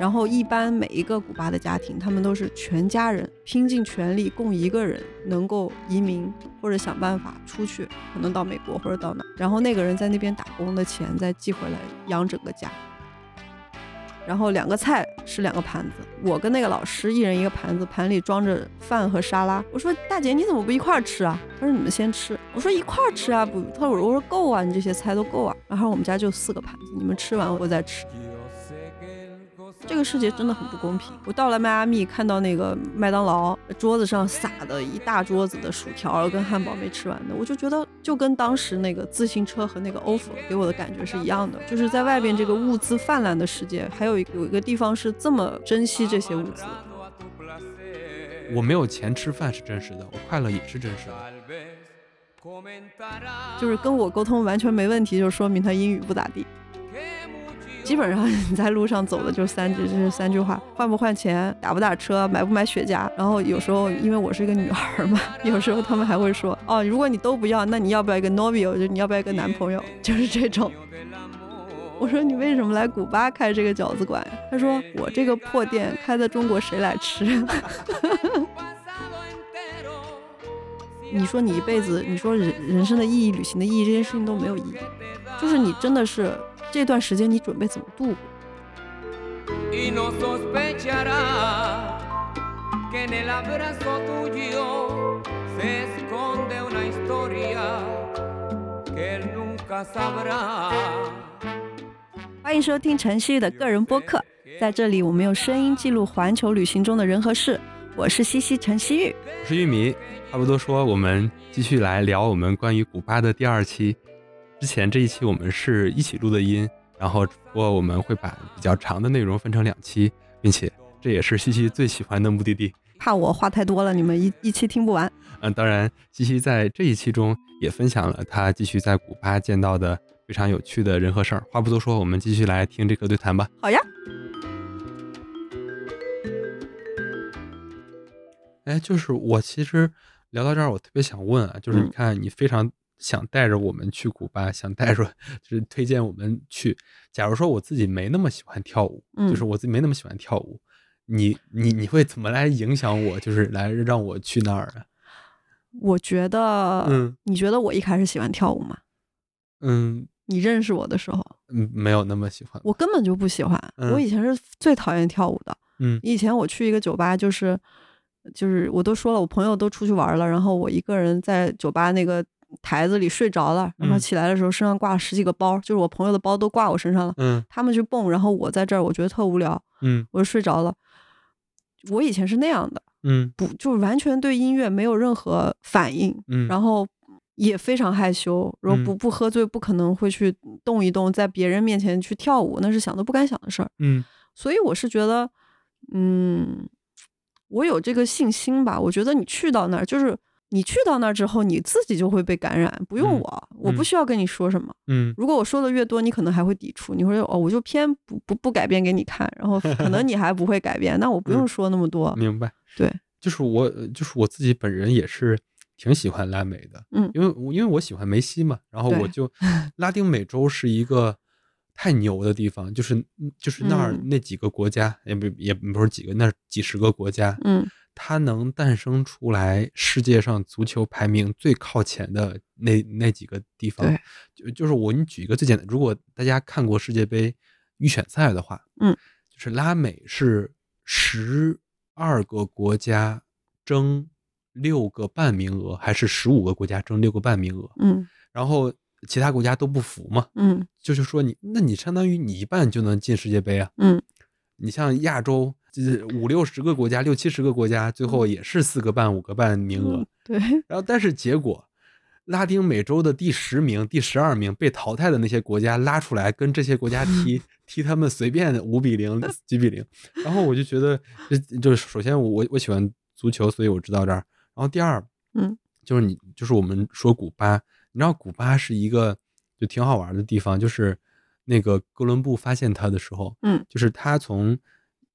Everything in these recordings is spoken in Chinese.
然后一般每一个古巴的家庭，他们都是全家人拼尽全力供一个人能够移民或者想办法出去，可能到美国或者到哪，然后那个人在那边打工的钱再寄回来养整个家。然后两个菜是两个盘子，我跟那个老师一人一个盘子，盘里装着饭和沙拉。我说大姐你怎么不一块儿吃啊？她说你们先吃。我说一块儿吃啊不？她说我说够啊，你这些菜都够啊。然后我们家就四个盘子，你们吃完我再吃。这个世界真的很不公平。我到了迈阿密，看到那个麦当劳桌子上撒的一大桌子的薯条跟汉堡没吃完的，我就觉得就跟当时那个自行车和那个 offer 给我的感觉是一样的。就是在外边这个物资泛滥的世界，还有有一个地方是这么珍惜这些物资。我没有钱吃饭是真实的，我快乐也是真实的。就是跟我沟通完全没问题，就说明他英语不咋地。基本上你在路上走的就三句，就是三句话：换不换钱，打不打车，买不买雪茄。然后有时候因为我是一个女孩嘛，有时候他们还会说：哦，如果你都不要，那你要不要一个 novio？就你要不要一个男朋友？就是这种。我说你为什么来古巴开这个饺子馆？他说我这个破店开在中国谁来吃？你说你一辈子，你说人人生的意义、旅行的意义，这些事情都没有意义。就是你真的是。这段时间你准备怎么度过？欢迎收听陈曦的个人播客，在这里我们用声音记录环球旅行中的人和事。我是西西陈曦玉，我是玉米。差不多说，我们继续来聊我们关于古巴的第二期。之前这一期我们是一起录的音，然后不过我们会把比较长的内容分成两期，并且这也是西西最喜欢的目的地。怕我话太多了，你们一一期听不完。嗯，当然，西西在这一期中也分享了他继续在古巴见到的非常有趣的人和事儿。话不多说，我们继续来听这个对谈吧。好呀。哎，就是我其实聊到这儿，我特别想问啊，就是你看你非常。想带着我们去古巴，想带着就是推荐我们去。假如说我自己没那么喜欢跳舞，就是我自己没那么喜欢跳舞，你你你会怎么来影响我？就是来让我去那儿啊？我觉得，嗯，你觉得我一开始喜欢跳舞吗？嗯，你认识我的时候，嗯，没有那么喜欢。我根本就不喜欢，我以前是最讨厌跳舞的。嗯，以前我去一个酒吧，就是就是我都说了，我朋友都出去玩了，然后我一个人在酒吧那个。台子里睡着了，然后起来的时候身上挂了十几个包，就是我朋友的包都挂我身上了。嗯，他们去蹦，然后我在这儿，我觉得特无聊。嗯，我就睡着了。我以前是那样的，嗯，不，就是完全对音乐没有任何反应。嗯，然后也非常害羞，然后不不喝醉，不可能会去动一动，在别人面前去跳舞，那是想都不敢想的事儿。嗯，所以我是觉得，嗯，我有这个信心吧。我觉得你去到那儿就是。你去到那儿之后，你自己就会被感染，不用我，我不需要跟你说什么。嗯，如果我说的越多，你可能还会抵触。你会说哦，我就偏不不不改变给你看，然后可能你还不会改变，那我不用说那么多。明白？对，就是我，就是我自己本人也是挺喜欢拉美的。嗯，因为因为我喜欢梅西嘛，然后我就 拉丁美洲是一个太牛的地方，就是就是那儿那几个国家，也不也不是几个，那几十个国家。嗯。它能诞生出来世界上足球排名最靠前的那那几个地方，就就是我，你举一个最简单，如果大家看过世界杯预选赛的话，嗯，就是拉美是十二个国家争六个半名额，还是十五个国家争六个半名额？嗯，然后其他国家都不服嘛，嗯，就是说你，那你相当于你一半就能进世界杯啊，嗯，你像亚洲。就是五六十个国家，六七十个国家，最后也是四个半、五个半名额。对。然后，但是结果，拉丁美洲的第十名、第十二名被淘汰的那些国家拉出来跟这些国家踢，踢他们随便五比零、几比零。然后我就觉得，就是首先我我喜欢足球，所以我知道这儿。然后第二，嗯，就是你就是我们说古巴，你知道古巴是一个就挺好玩的地方，就是那个哥伦布发现它的时候，嗯，就是他从。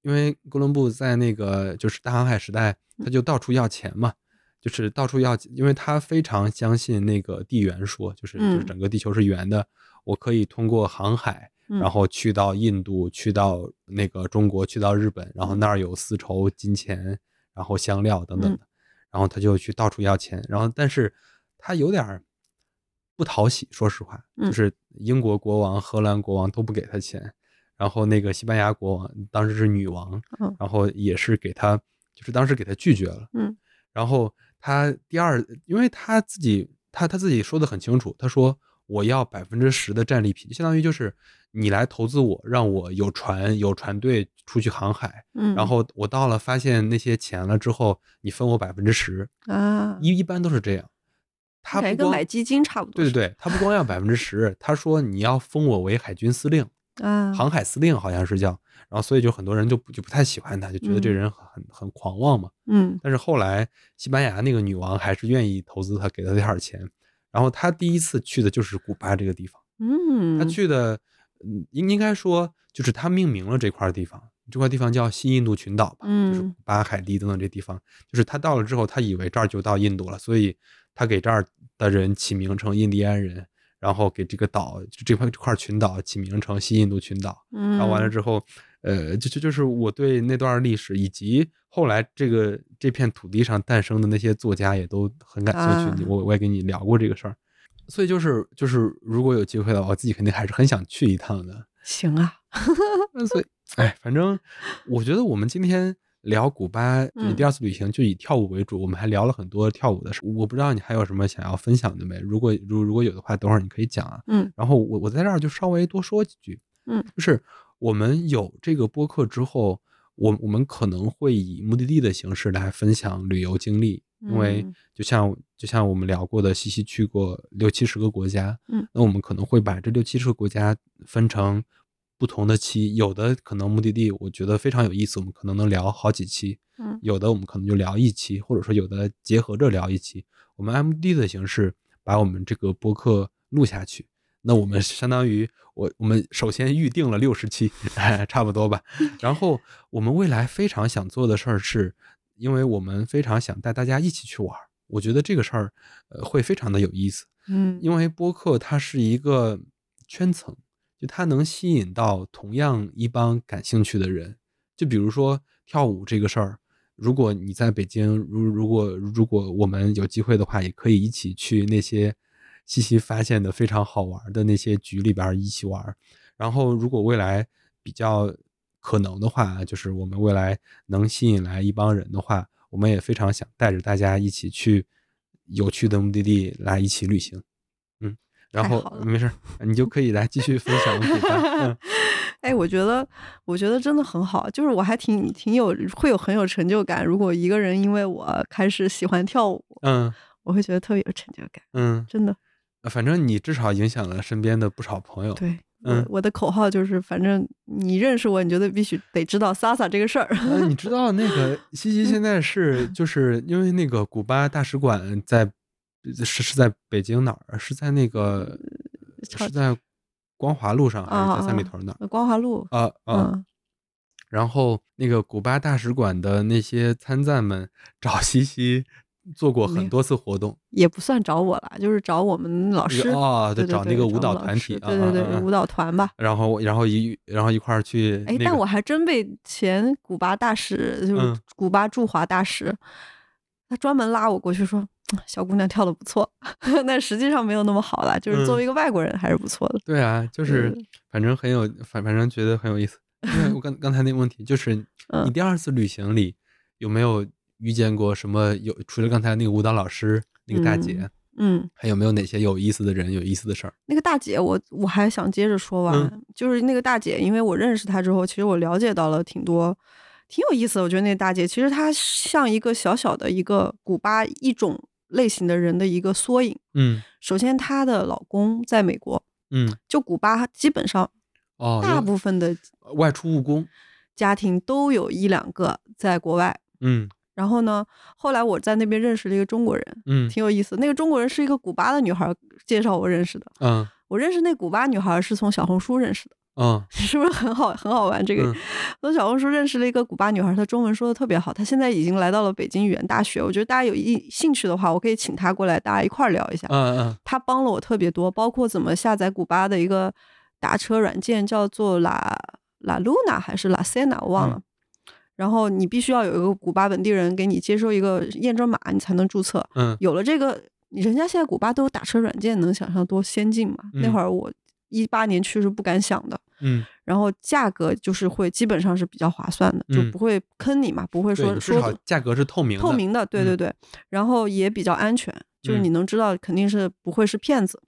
因为哥伦布在那个就是大航海时代，他就到处要钱嘛，就是到处要，因为他非常相信那个地缘说，就是就是整个地球是圆的，我可以通过航海嗯。然后去到印度，去到那个中国，去到日本，然后那儿有丝绸、金钱，然后香料等等的，然后他就去到处要钱，然后但是他有点儿不讨喜，说实话，嗯。就是英国国王、荷兰国王都不给他钱，然后那个西班牙国王当时是女王，嗯然后也是给他，就是当时给他拒绝了，嗯然后他第二，因为他自己他他自己说的很清楚，他说我要百分之十的战利品，相当于就是你来投资我，让我有船有船队出去航海，嗯，然后我到了发现那些钱了之后，你分我百分之十，啊，一一般都是这样。他跟买基金差不多。对对对，他不光要百分之十，他说你要封我为海军司令，啊，航海司令好像是叫，然后所以就很多人就不就不太喜欢他，就觉得这嗯人很很狂妄嘛。嗯但是后来西班牙那个女王还是愿意投资他，给他点儿钱。然后他第一次去的就是古巴这个地方，嗯，他去的，嗯，应应该说就是他命名了这块地方，这块地方叫西印度群岛吧，就是嗯古巴、海地等等这地方。就是他到了之后，他以为这儿就到印度了，所以他给这儿的人起名成印第安人，然后给这个岛就这块这块群岛起名成西印度群岛。嗯，然后完了之后，呃，就就就是我对那段历史以及后来这个这片土地上诞生的那些作家也都很感兴趣。啊我我也跟你聊过这个事儿，所以就是就是如果有机会的话，我自己肯定还是很想去一趟的。行啊，那 所以，哎，反正我觉得我们今天聊古巴就是嗯第二次旅行，就以跳舞为主，我们还聊了很多跳舞的事。我不知道你还有什么想要分享的没？如果如如果有的话，等会儿你可以讲啊。嗯然后我我在这儿就稍微多说几句，嗯，就是我们有这个播客之后，我我们可能会以目的地的形式来分享旅游经历，因为嗯就像就像我们聊过的，西西去过六七十个国家，嗯，那我们可能会把这六七十个国家分成不同的期，有的可能目的地我觉得非常有意思，我们可能能聊好几期，嗯有的我们可能就聊一期，或者说有的结合着聊一期，我们 MD 的形式把我们这个播客录下去。那我们相当于我我们首先预定了六十期，哎，差不多吧。然后我们未来非常想做的事儿是，因为我们非常想带大家一起去玩儿。我觉得这个事儿，呃，会非常的有意思。嗯，因为播客它是一个圈层，就它能吸引到同样一帮感兴趣的人。就比如说跳舞这个事儿，如果你在北京，如如果如果我们有机会的话，也可以一起去那些西西发现的非常好玩的那些局里边一起玩。然后，如果未来比较可能的话，就是我们未来能吸引来一帮人的话，我们也非常想带着大家一起去有趣的目的地来一起旅行。嗯，然后没事儿，你就可以来继续分享 哎，我觉得，我觉得真的很好，就是我还挺挺有会有很有成就感。如果一个人因为我开始喜欢跳舞，嗯我会觉得特别有成就感，嗯，真的。反正你至少影响了身边的不少朋友。对，嗯我我的口号就是，反正你认识我，你就得必须得知道 Sasa 这个事儿。呃，你 知道那个西西现在是就是因为那个古巴大使馆在是是在北京哪儿？是在那个是在光华路上还是在三里啊屯那儿？呃光华路，啊啊！嗯，然后那个古巴大使馆的那些参赞们找西西做过很多次活动，也不算找我了，就是找我们老师。啊，对对找那个舞蹈团体啊，对对对，舞蹈团吧。然后然后一然后一块儿去那哎，但我还真被前古巴大使，就是嗯古巴驻华大使，他专门拉我过去说，嗯小姑娘跳的不错，但实际上没有那么好啦，就是作嗯为一个外国人还是不错的。对啊，就是反正很有反反正觉得很有意思。因为我刚刚才那个问题就是，你嗯第二次旅行里有没有遇见过什么有除了刚才那个舞蹈老师那个大姐，嗯，还有没有哪些有意思的人、有意思的事儿？那个大姐，我我还想接着说完，嗯就是那个大姐，因为我认识她之后，其实我了解到了挺多，挺有意思的。我觉得那个大姐其实她像一个小小的一个古巴一种类型的人的一个缩影。嗯首先，她的老公在美国，嗯，就古巴基本上哦，大部分的外出务工，家庭都有一两个在国外。嗯然后呢，后来我在那边认识了一个中国人，嗯挺有意思。那个中国人是一个古巴的女孩介绍我认识的。嗯我认识那古巴女孩是从小红书认识的，嗯 是不是很好很好玩？这个嗯从小红书认识了一个古巴女孩，她中文说的特别好。她现在已经来到了北京语言大学，我觉得大家有意兴趣的话，我可以请她过来，大家一块儿聊一下。嗯嗯她帮了我特别多，包括怎么下载古巴的一个打车软件叫做 La La Luna 还是 La Cena，我忘了。然后你必须要有一个古巴本地人给你接收一个验证码，你才能注册。嗯，有了这个，人家现在古巴都有打车软件，能想象多先进吗？那会儿我一八年去是不敢想的。嗯，然后价格就是会基本上是比较划算的，就不会坑你嘛，不会说说价格是透明透明的，对对对。然后也比较安全，就是你能知道肯定是不会是骗子。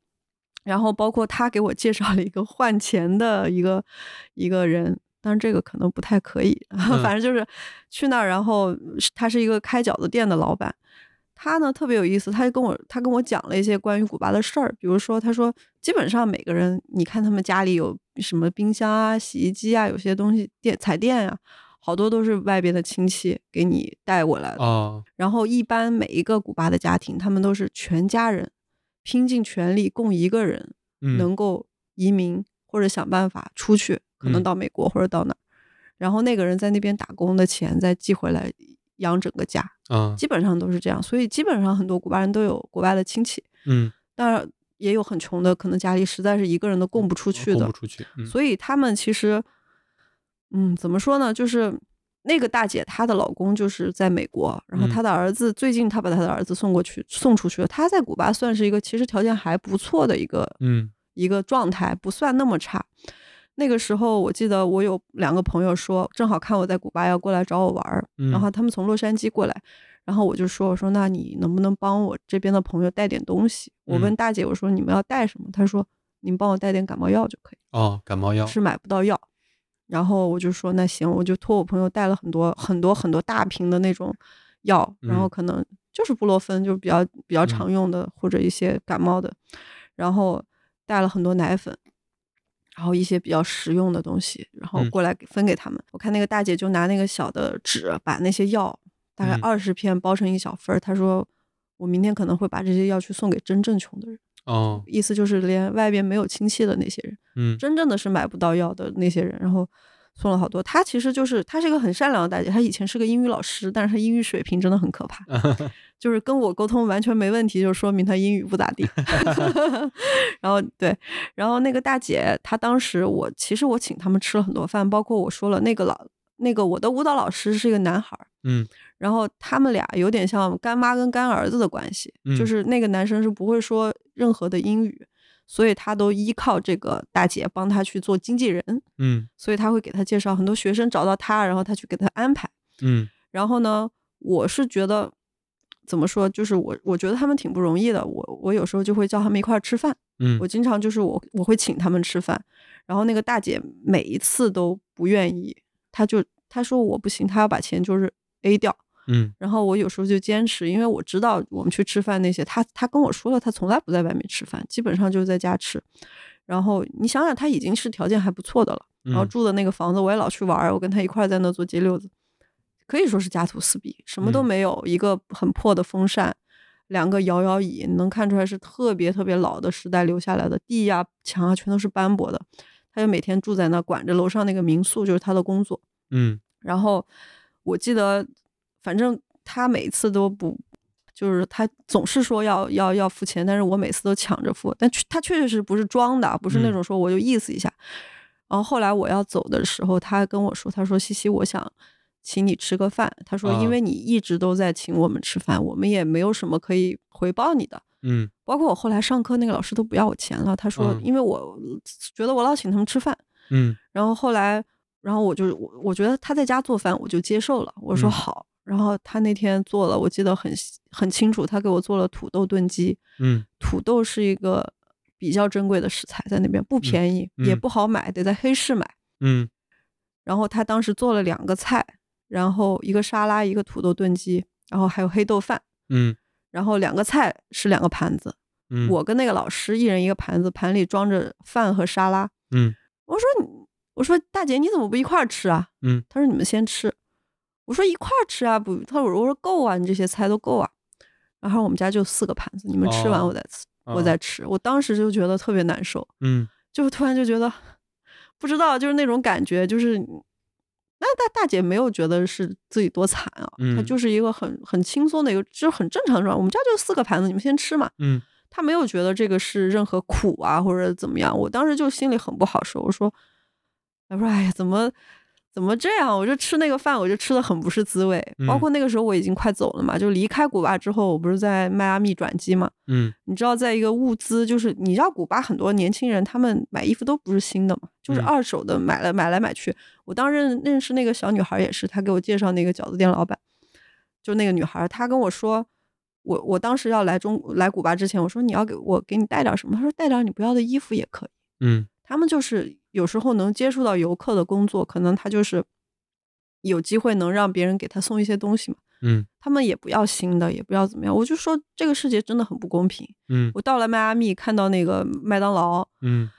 然后包括他给我介绍了一个换钱的一个一个人。但是这个可能不太可以，反正就是去那儿，然后他是一个开饺子店的老板，他呢特别有意思，他就跟我他跟我讲了一些关于古巴的事儿，比如说他说基本上每个人，你看他们家里有什么冰箱啊、洗衣机啊，有些东西电彩电呀，好多都是外边的亲戚给你带过来的。然后一般每一个古巴的家庭，他们都是全家人拼尽全力供一个人能够移民或者想办法出去。可能到美国或者到哪，然后那个人在那边打工的钱再寄回来养整个家，啊，基本上都是这样。所以基本上很多古巴人都有国外的亲戚，嗯，当然也有很穷的，可能家里实在是一个人都供不出去的，供不出去。所以他们其实，嗯，怎么说呢？就是那个大姐她的老公就是在美国，然后她的儿子最近她把她的儿子送过去送出去了。她在古巴算是一个其实条件还不错的一个，嗯，一个状态，不算那么差。那个时候，我记得我有两个朋友说，正好看我在古巴要过来找我玩儿，然后他们从洛杉矶过来，然后我就说，我说那你能不能帮我这边的朋友带点东西？我问大姐，我说你们要带什么？她说，你们帮我带点感冒药就可以。哦，感冒药是买不到药，然后我就说那行，我就托我朋友带了很多很多很多大瓶的那种药，然后可能就是布洛芬，就是比较比较常用的或者一些感冒的，然后带了很多奶粉。然后一些比较实用的东西，然后过来给分给他们。我看那个大姐就拿那个小的纸，把那些药大概二十片包成一小份儿。她说：“我明天可能会把这些药去送给真正穷的人。”哦，意思就是连外边没有亲戚的那些人，嗯，真正的是买不到药的那些人，然后。送了好多，她其实就是她是一个很善良的大姐，她以前是个英语老师，但是她英语水平真的很可怕，就是跟我沟通完全没问题，就说明她英语不咋地。然后对，然后那个大姐她当时我其实我请他们吃了很多饭，包括我说了那个老那个我的舞蹈老师是一个男孩，嗯，然后他们俩有点像干妈跟干儿子的关系，就是那个男生是不会说任何的英语。所以他都依靠这个大姐帮他去做经纪人，嗯，所以他会给他介绍很多学生找到他，然后他去给他安排，嗯，然后呢，我是觉得怎么说，就是我我觉得他们挺不容易的，我我有时候就会叫他们一块儿吃饭，嗯，我经常就是我我会请他们吃饭，然后那个大姐每一次都不愿意，她就她说我不行，她要把钱就是 A 掉。嗯，然后我有时候就坚持，因为我知道我们去吃饭那些，他他跟我说了，他从来不在外面吃饭，基本上就是在家吃。然后你想想，他已经是条件还不错的了，然后住的那个房子我也老去玩，我跟他一块在那做街溜子，可以说是家徒四壁，什么都没有，一个很破的风扇，两个摇摇椅，能看出来是特别特别老的时代留下来的，地呀墙啊全都是斑驳的。他就每天住在那，管着楼上那个民宿，就是他的工作。嗯，然后我记得。反正他每次都不，就是他总是说要要要付钱，但是我每次都抢着付。但他确确实不是装的，不是那种说我就意思一下。然后后来我要走的时候，他跟我说：“他说西西，我想请你吃个饭。他说因为你一直都在请我们吃饭，我们也没有什么可以回报你的。嗯，包括我后来上课那个老师都不要我钱了。他说因为我觉得我老请他们吃饭。嗯，然后后来，然后我就我我觉得他在家做饭，我就接受了。我说好。然后他那天做了，我记得很很清楚，他给我做了土豆炖鸡。嗯，土豆是一个比较珍贵的食材，在那边不便宜，也不好买，得在黑市买。嗯，然后他当时做了两个菜，然后一个沙拉，一个土豆炖鸡，然后还有黑豆饭。嗯，然后两个菜是两个盘子。嗯，我跟那个老师一人一个盘子，盘里装着饭和沙拉。嗯，我说我说大姐你怎么不一块儿吃啊？嗯，他说你们先吃。我说一块儿吃啊，不，他说我说够啊，你这些菜都够啊。然后我们家就四个盘子，你们吃完我再吃，我再吃。我当时就觉得特别难受，嗯，就突然就觉得不知道，就是那种感觉，就是那大大姐没有觉得是自己多惨啊，她就是一个很很轻松的一个，就是很正常状态。我们家就四个盘子，你们先吃嘛。嗯，他没有觉得这个是任何苦啊或者怎么样。我当时就心里很不好受，我说，我说哎呀，怎么？怎么这样？我就吃那个饭，我就吃的很不是滋味。包括那个时候我已经快走了嘛，就离开古巴之后，我不是在迈阿密转机嘛。嗯，你知道，在一个物资，就是你知道古巴很多年轻人他们买衣服都不是新的嘛，就是二手的，买了买来买去。我当认认识那个小女孩也是，她给我介绍那个饺子店老板，就那个女孩，她跟我说，我我当时要来中来古巴之前，我说你要给我给你带点什么？她说带点你不要的衣服也可以。嗯，他们就是。有时候能接触到游客的工作，可能他就是有机会能让别人给他送一些东西嘛。嗯，他们也不要新的，也不要怎么样。我就说这个世界真的很不公平。嗯，我到了迈阿密，看到那个麦当劳，嗯，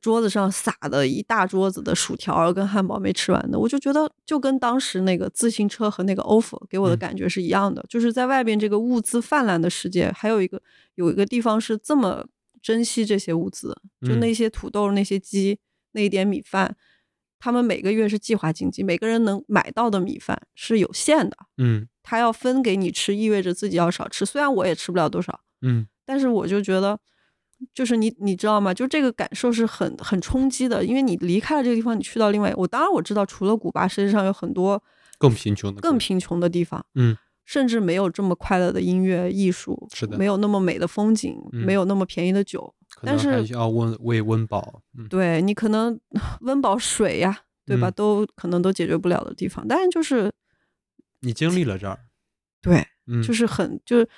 桌子上撒的一大桌子的薯条跟汉堡没吃完的，我就觉得就跟当时那个自行车和那个 offer 给我的感觉是一样的，就是在外边这个物资泛滥的世界，还有一个有一个地方是这么珍惜这些物资，就那些土豆那些鸡。那一点米饭，他们每个月是计划经济，每个人能买到的米饭是有限的。嗯，他要分给你吃，意味着自己要少吃。虽然我也吃不了多少，嗯，但是我就觉得，就是你你知道吗？就这个感受是很很冲击的，因为你离开了这个地方，你去到另外，我当然我知道，除了古巴，世界上有很多更贫穷的、更贫穷的地方。嗯。甚至没有这么快乐的音乐艺术，是的，没有那么美的风景，没有那么便宜的酒，但是要温为温饱，对你可能 温饱水呀，对吧？都可能都解决不了的地方，但是就是你经历了这儿，对，就是很就是。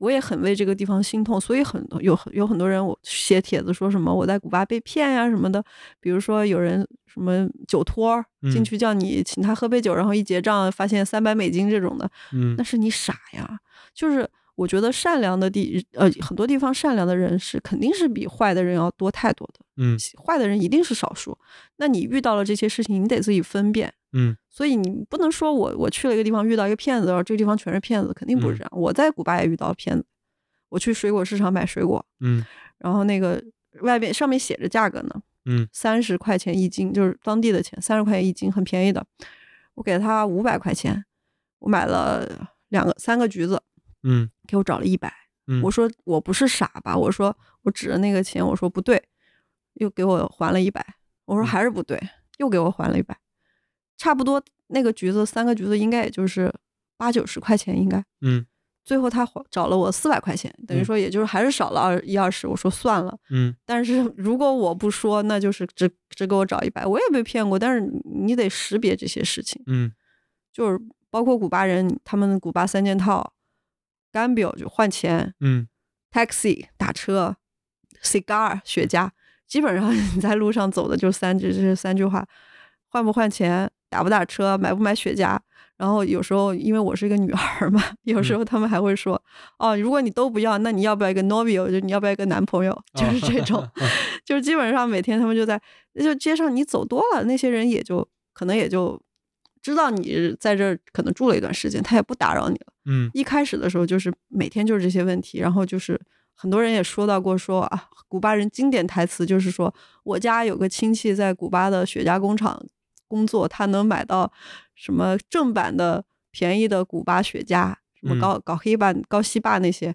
我也很为这个地方心痛，所以很多有有很多人我写帖子说什么我在古巴被骗呀什么的，比如说有人什么酒托进去叫你请他喝杯酒，然后一结账发现三百美金这种的，嗯，那是你傻呀，就是。我觉得善良的地，呃，很多地方善良的人是肯定是比坏的人要多太多的。嗯，坏的人一定是少数。那你遇到了这些事情，你得自己分辨。嗯，所以你不能说我我去了一个地方遇到一个骗子，然后这个地方全是骗子，肯定不是这样。我在古巴也遇到了骗子，我去水果市场买水果，嗯，然后那个外边上面写着价格呢，嗯，三十块钱一斤，就是当地的钱，三十块钱一斤，很便宜的。我给他五百块钱，我买了两个三个橘子，嗯，给我找了一百。我说我不是傻吧？我说我指着那个钱，我说不对，又给我还了一百。我说还是不对，又给我还了一百。差不多那个橘子三个橘子应该也就是八九十块钱，应该。嗯。最后他找了我四百块钱，等于说也就是还是少了二一二十。我说算了。嗯。但是 如果我不说，那就是只只给我找一百。我也被骗过，但是你得识别这些事情。嗯。就是包括古巴人，他们古巴三件套。干表就换钱，嗯，taxi 打车，cigar 雪茄，基本上你在路上走的就三句，这三句话，换不换钱，打不打车，买不买雪茄。然后有时候因为我是一个女孩嘛，有时候他们还会说，哦，如果你都不要，那你要不要一个 novio？就你要不要一个男朋友？就是这种，就是基本上每天他们就在，就街上你走多了，那些人也就可能也就。知道你在这儿可能住了一段时间，他也不打扰你了。嗯，一开始的时候就是每天就是这些问题，然后就是很多人也说到过说啊，古巴人经典台词就是说，我家有个亲戚在古巴的雪茄工厂工作，他能买到什么正版的便宜的古巴雪茄，什么高搞黑霸、高西霸那些，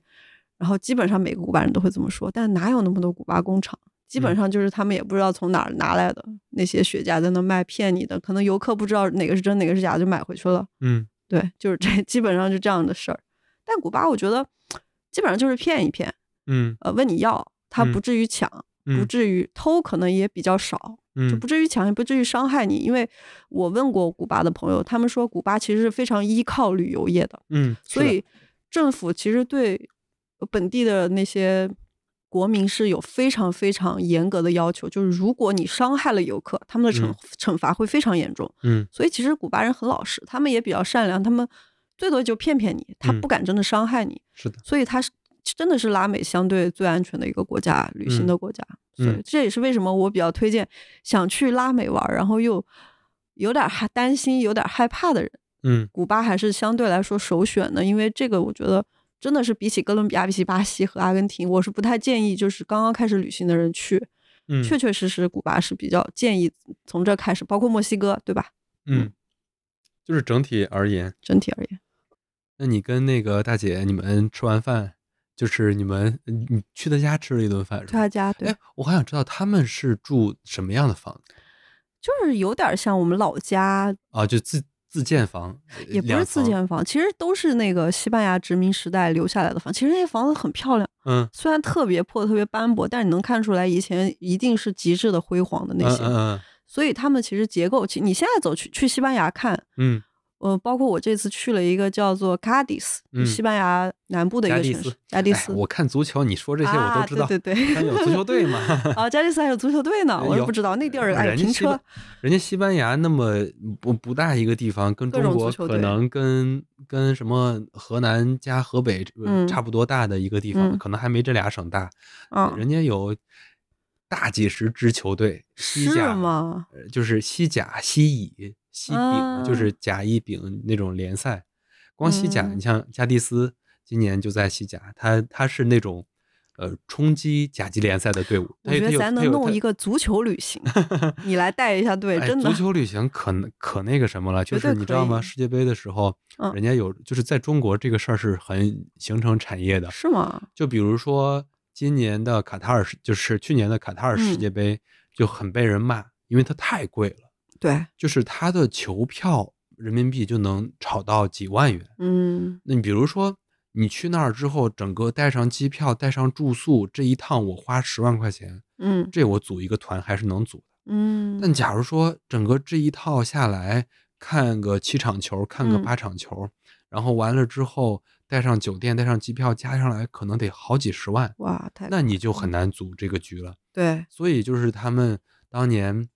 然后基本上每个古巴人都会这么说，但哪有那么多古巴工厂？基本上就是他们也不知道从哪儿拿来的那些雪茄在那卖骗你的，可能游客不知道哪个是真哪个是假就买回去了。嗯，对，就是这 基本上是这样的事儿。但古巴我觉得基本上就是骗一骗，嗯，呃，问你要，他不至于抢，不至于偷，可能也比较少，就不至于抢，也不至于伤害你。因为我问过古巴的朋友，他们说古巴其实是非常依靠旅游业的，嗯，所以政府其实对本地的那些。国民是有非常非常严格的要求，就是如果你伤害了游客，他们的惩惩罚会非常严重。嗯，所以其实古巴人很老实，他们也比较善良，他们最多就骗骗你，他不敢真的伤害你。是的，所以他是真的是拉美相对最安全的一个国家，旅行的国家。所以这也是为什么我比较推荐想去拉美玩，然后又有点害担心、有点害怕的人。嗯，古巴还是相对来说首选的，因为这个我觉得。真的是比起哥伦比亚、比起巴西和阿根廷，我是不太建议就是刚刚开始旅行的人去。嗯，确确实实，古巴是比较建议从这开始，包括墨西哥，对吧？嗯，就是整体而言，整体而言。那你跟那个大姐，你们吃完饭就是你们你你去他家吃了一顿饭？去他家，对哎，，我还想知道他们是住什么样的房子就是有点像我们老家，啊？就自自建房，呃也不是，自建房，其实都是那个西班牙殖民时代留下来的房。其实那些房子很漂亮，嗯虽然特别破、特别斑驳，但是你能看出来以前一定是极致的辉煌的那些。嗯嗯所以他们其实结构，其你现在走去去西班牙看，嗯呃，包括我这次去了一个叫做 Cadiz，、嗯西班牙南部的一个城市。我看足球，你说这些我都知道。啊、对对对，他们有足球队嘛？啊，加迪斯还有足球队呢，我有也不知道那地儿哎停车人家西班，人家西班牙那么不不大一个地方，跟中国可能跟跟什么河南加河北差不多大的一个地方，嗯可能还没这俩省大。嗯，人家有大几十支球队，西是甲就是西甲、西乙、西丙，啊就是甲、乙、丙那种联赛。光西甲，嗯你像加蒂斯今年就在西甲，他他是那种呃冲击甲级联赛的队伍。我觉得咱能弄一个足球旅行，你来带一下队，哎，真的足。球旅行可能可那个什么了，就是你知道吗？世界杯的时候，嗯人家有就是在中国这个事儿是很形成产业的。是吗？就比如说今年的卡塔尔世，就是去年的卡塔尔世嗯界杯就很被人骂，因为它太贵了，对，就是他的球票人民币就能炒到几万元。嗯，那你比如说你去那儿之后，整个带上机票、带上住宿，这一趟我花十万块钱，嗯。这我组一个团还是能组的。嗯，但假如说整个这一套下来，看个七场球，看个嗯。八场球，然后完了之后带上酒店、带上机票，加上来可能得好几十万，哇，太那你就很难组这个局了。对，所以就是他们当年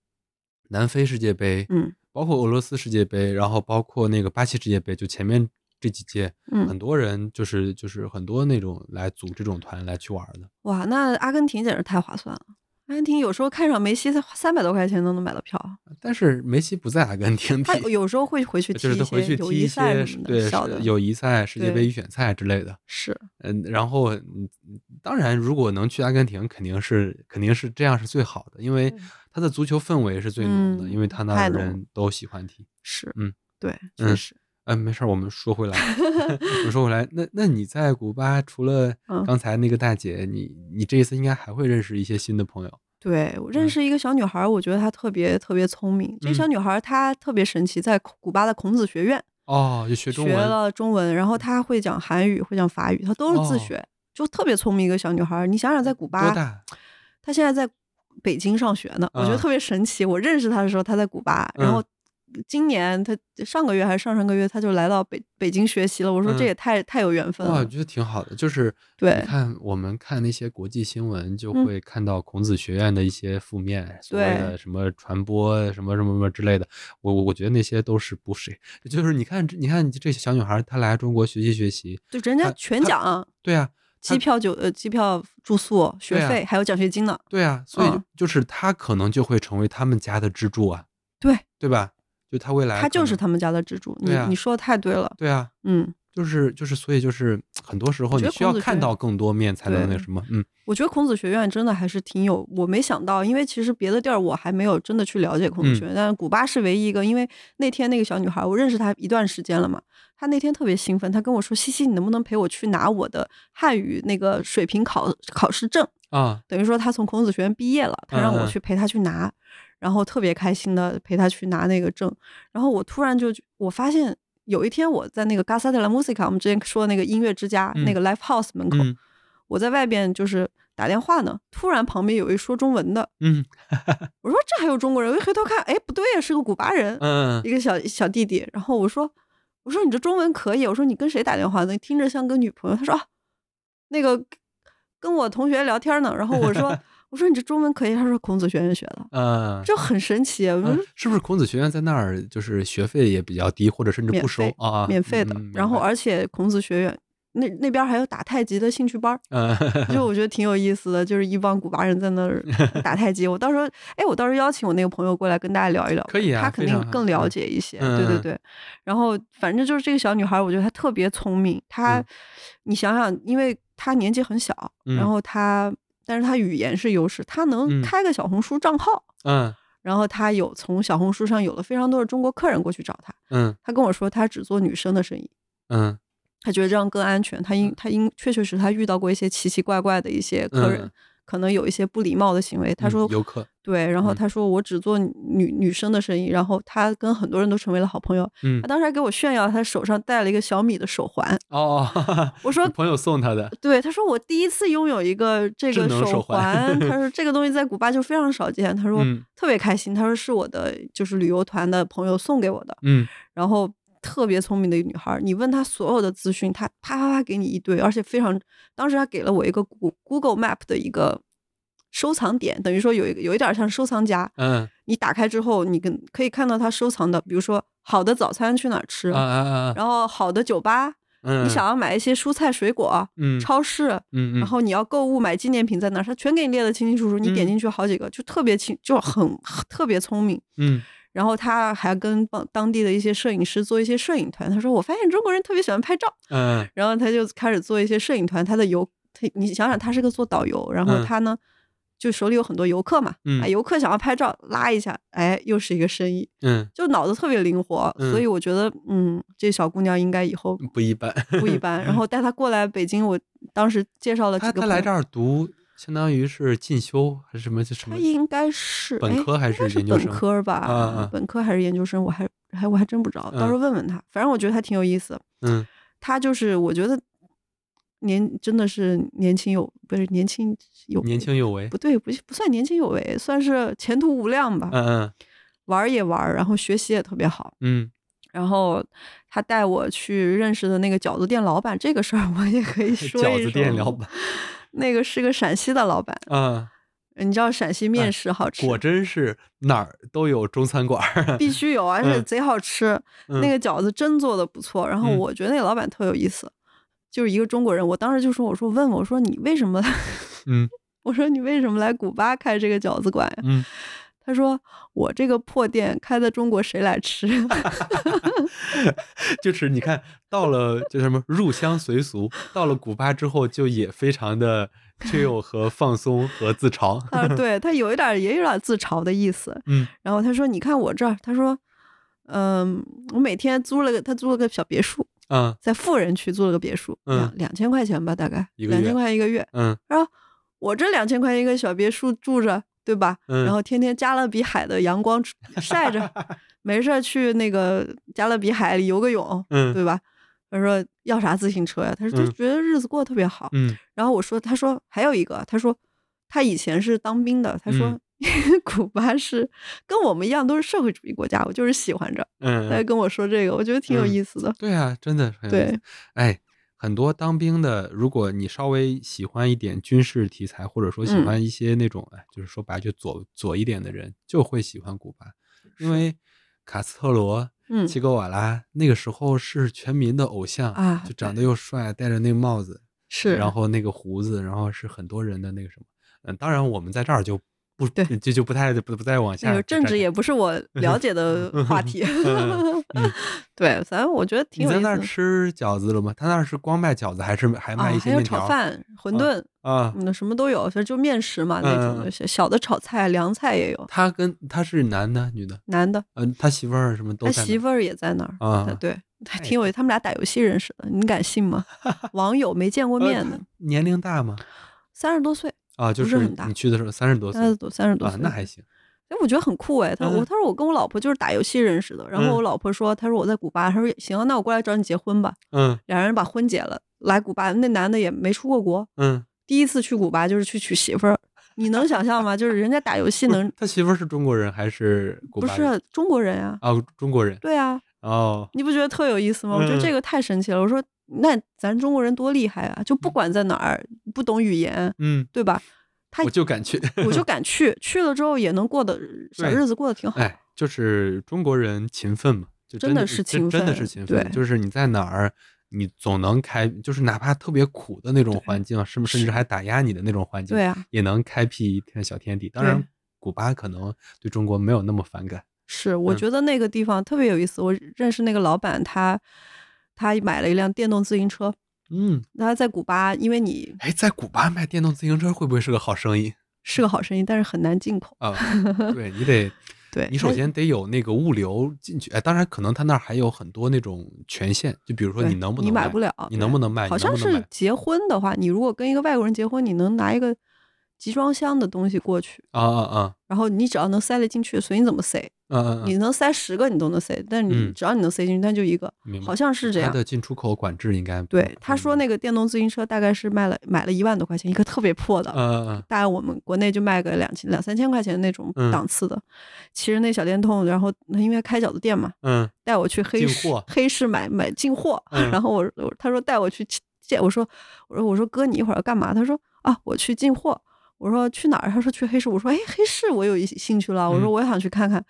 南非世界杯，嗯包括俄罗斯世界杯，然后包括那个巴西世界杯，就前面这几届，嗯很，多人就是就是很多那种来组这种团来去玩的。哇，那阿根廷简直太划算了。阿根廷有时候看场梅西才三百多块钱都能买到票，但是梅西不在阿根廷 他，有时候会回去 踢一就是他回去些友谊赛什么的，对友谊赛、世界杯预选赛之类的。是，嗯，然后嗯，当然，如果能去阿根廷，肯定是肯定是这样是最好的，因为对它的足球氛围是最浓的，嗯因为他那儿太浓人都喜欢踢。是，嗯，对，嗯确实，嗯，没事儿，我们说回来，我们说回来，那那你在古巴除了嗯刚才那个大姐，你你这一次应该还会认识一些新的朋友。对我认嗯识一个小女孩儿，我觉得她特别特别聪明。这嗯小女孩她特别神奇，在古巴的孔子学院哦，就学中学，了中文，然后她会讲韩语，会讲法语，她都是自哦学，就特别聪明一个小女孩。你想想，在古多巴，大？她现在在北京上学呢，我觉得嗯特别神奇。我认识他的时候，他在古巴，然后嗯今年他上个月还是上上个月，他就来到北北京学习了。我说这嗯也太太有缘分哇，我。觉得挺好的。就是对你看我们看那些国际新闻，就嗯会看到孔子学院的一些负面，所谓对的什么传播什么什么什么之类的。我我我觉得那些都是不是，就是你看你看这小女孩，她来中国学习学习，就人家全奖，对啊，她机票酒呃机票住宿学费还有奖学金呢。对啊，所以就是他可能就会成为他们家的支柱啊，对，对吧？就他未来他就是他们家的支柱。你啊你说的太对了，对啊，嗯，就是就是，所以就是很多时候你需要看到更多面才能那什么，嗯。我觉得孔子学院真的还是挺有，我没想到，因为其实别的地儿我还没有真的去了解孔子学院，但是古巴是唯一一个，因为那天那个小女孩，我认识她一段时间了嘛，她那天特别兴奋，她跟我说：“西西，你能不能陪我去拿我的汉语那个水平考考试证？”啊，等于说她从孔子学院毕业了，她让我去陪她去拿，然后特别开心的陪她去拿那个证，然后我突然就我发现有一天我在那个 g a s a de la Música，我们之前说的那个音乐之家、嗯那个 Live House 门口，嗯我在外边就是打电话呢，突然旁边有一说中文的，嗯 我说这还有中国人，我一回头看，哎，不对呀，是个古巴人，嗯一个小小弟弟。然后我说，我说你这中文可以，我说你跟谁打电话呢？听着像跟女朋友。他说啊，那个跟我同学聊天呢。然后我说，我说你这中文可以，他说孔子学院学的，嗯，就很神奇。我说嗯是不是孔子学院在那儿就是学费也比较低，或者甚至不收免费啊？免费的，嗯然后而且孔子学院那那边还有打太极的兴趣班儿。嗯就我觉得挺有意思的，就是一帮古巴人在那儿 打太极。我到时候，哎，我到时候邀请我那个朋友过来跟大家聊一聊，可以啊他肯定更了嗯解一些。对对对，然后反正就是这个小女孩，我觉得她特别聪明。她，嗯你想想，因为她年纪很小，嗯然后她，但是他语言是优势，他能嗯开个小红书账号。嗯然后他有从小红书上有了非常多的中国客人过去找他，嗯他跟我说他只做女生的生意，嗯他觉得这样更安全。他因他因确确实他遇到过一些奇奇怪怪的一些客人，嗯可能有一些不礼貌的行为。他说嗯游客，对，然后嗯他说我只做女女生的生意，然后他跟很多人都成为了好朋友。嗯他，当时还给我炫耀他手上戴了一个小米的手环。哦，哈 哈我说朋友送他的，对，他说我第一次拥有一个这智个能手环环，他说 这个东西在古巴就非常少见，他说嗯特别开心，他说是我的就是旅游团的朋友送给我的，嗯然后特别聪明的一个女孩，你问她所有的资讯，她啪啪啪给你一堆，而且非常，当时她给了我一个 Google Map 的一个收藏点，等于说有一个有一点像收藏夹，嗯。你打开之后，你跟可以看到她收藏的，比如说好的早餐去哪儿吃，啊啊啊，然后好的酒吧，嗯，你想要买一些蔬菜水果，嗯。超市，嗯嗯，然后你要购物买纪念品在哪儿，他全给你列的清清楚楚。你点嗯。进去好几个，就特别清，就很特别聪明。嗯然后他还跟当当地的一些摄影师做一些摄影团。他说：“我发现中国人特别喜欢拍照。嗯”然后他就开始做一些摄影团。他的游，他你想想，他是个做导游，然后嗯他呢，就手里有很多游客嘛，嗯哎，游客想要拍照，拉一下，哎，又是一个生意，嗯，就脑子特别灵活。嗯所以我觉得，嗯，这小姑娘应该以后不一般。不一般。然后 带她过来北京，我当时介绍了几个他来这儿读，相当于是进修还是什么？就什么？他应该是哎本科还是研究生科吧？本科还是研究生？我还还我还真不知道，到时候问问他。反正我觉得他挺有意思。嗯他就是我觉得年真的是年轻有不是年轻有年轻有为不。对不不算年轻有为，算是前途无量吧。嗯嗯玩也玩，然后学习也特别好。嗯然后他带我去认识的那个饺子店老板，这个事儿我也可以 说一说。饺子店老板，那个是个陕西的老板，嗯，你知道陕西面食好吃，果真是哪儿都有中餐馆。必须有，而且嗯贼好吃。嗯那个饺子真做的不错，然后嗯我觉得那个老板特有意思，就是一个中国人。我当时就说：“我说问我说你为什么？嗯我说你为什么来古巴开这个饺子馆呀？”嗯，他说：“我这个破店开在中国，谁来吃？就是你看到了就什么入乡随俗，到了古巴之后就也非常的 chill 和放松和自嘲。啊：“对他有一点也有点自嘲的意思。嗯然后他说：你看我这儿，他说，嗯，我每天租了个他租了个小别墅，啊在富人区租了个别墅，嗯两两千块钱吧，大概两千块一个月。嗯然后我这两千块钱一个小别墅住着，对吧？嗯然后天天加勒比海的阳光晒着，没事儿去那个加勒比海里游个泳，嗯对吧？他说要啥自行车呀？他说就嗯觉得日子过得特别好。嗯然后我说，他说还有一个，他说他以前是当兵的，他说、嗯 古巴是跟我们一样都是社会主义国家，我就是喜欢着。他还嗯，跟我说这个，我觉得挺有嗯意思的。对啊，真的很有意思对，哎。很多当兵的，如果你稍微喜欢一点军事题材，或者说喜嗯。欢一些那种，哎，就是说白了就左左一点的人，就会喜欢古巴，因为卡斯特罗、嗯。切格瓦拉那个时候是全民的偶像啊就长得又帅，戴着那个帽子，是，然后那个胡子，然后是很多人的那个什么。嗯，当然我们在这儿就不对就就不太不不再往下那个政治也不是我 了解的话题。嗯嗯对，反正我觉得挺你在那儿有意思的。吃饺子了吗？他那儿是光卖饺子，还是还卖啊，一还有些面条？炒饭、馄饨，啊，嗯，什么都有，就面食嘛那种东西，小小的炒菜、凉菜也有。他跟他是男的女的？男的，嗯，他媳妇儿什么都在。他媳妇儿也在那儿。啊对，还挺有意思。他们俩打游戏认识的，你敢信吗？网友没见过呃面的他，年龄大吗？三十多岁，啊，就是很大你去的时候三十多岁三十多三十多啊，岁。那还行。哎，我觉得很酷哎。他说我嗯他说我跟我老婆就是打游戏认识的，然后嗯我老婆说，他说我在古巴，他说行，那我过来找你结婚吧。嗯两人把婚结了，来古巴，那男的也没出过国，嗯，第一次去古巴就是去娶媳妇儿。你能想象吗？就是人家打游戏能他媳妇儿是中国人还是古不？是中国人呀？啊，中国人。对啊，哦，你不觉得特有意思吗？我觉得嗯这个太神奇了。我说那咱中国人多厉害啊！就不管在哪儿，不懂语言，嗯，对吧？他我就敢去。我就敢去，去了之后也能过得小日子过得挺好。哎，就是中国人勤奋嘛，就的真的是勤奋真的是勤奋。对就是你在哪儿，你总能开，就是哪怕特别苦的那种环境，甚甚至还打压你的那种环境，对啊，也能开辟一片小天地。当然，古巴可能对中国没有那么反感。是，我嗯觉得那个地方特别有意思。我认识那个老板，他他买了一辆电动自行车。嗯，他在古巴，因为你哎，在古巴卖电动自行车会不会是个好生意是个好生意，但是很难进口。啊？对你 得对，你首先得有那个物流进去，哎，当然可能他那儿还有很多那种权限，就比如说你能不能你买不了，你能不能卖，好像是结婚的话，你如果跟一个外国人结婚，你能拿一个集装箱的东西过去，啊啊啊，然后你只要能塞得进去，随你怎么塞，嗯嗯嗯，你能塞十个你都能塞，但是你嗯只要你能塞进去，那就一个，好像是这样。它的进出口管制应该对，他说那那个电动自行车大概是卖了买了一万多块钱，一个特别破的，嗯嗯大概我们国内就卖个两千两三千块钱那种嗯档次的。骑着那小电动，然后他因为开饺子店嘛，嗯带我去黑市黑市买买进货，嗯 然后我我他说带我去见，我说我说我说哥你一会儿要干嘛？他说啊我去进货。我说去哪儿？他说去黑市。我说哎黑市我有一兴趣了，我说嗯我也想去看看。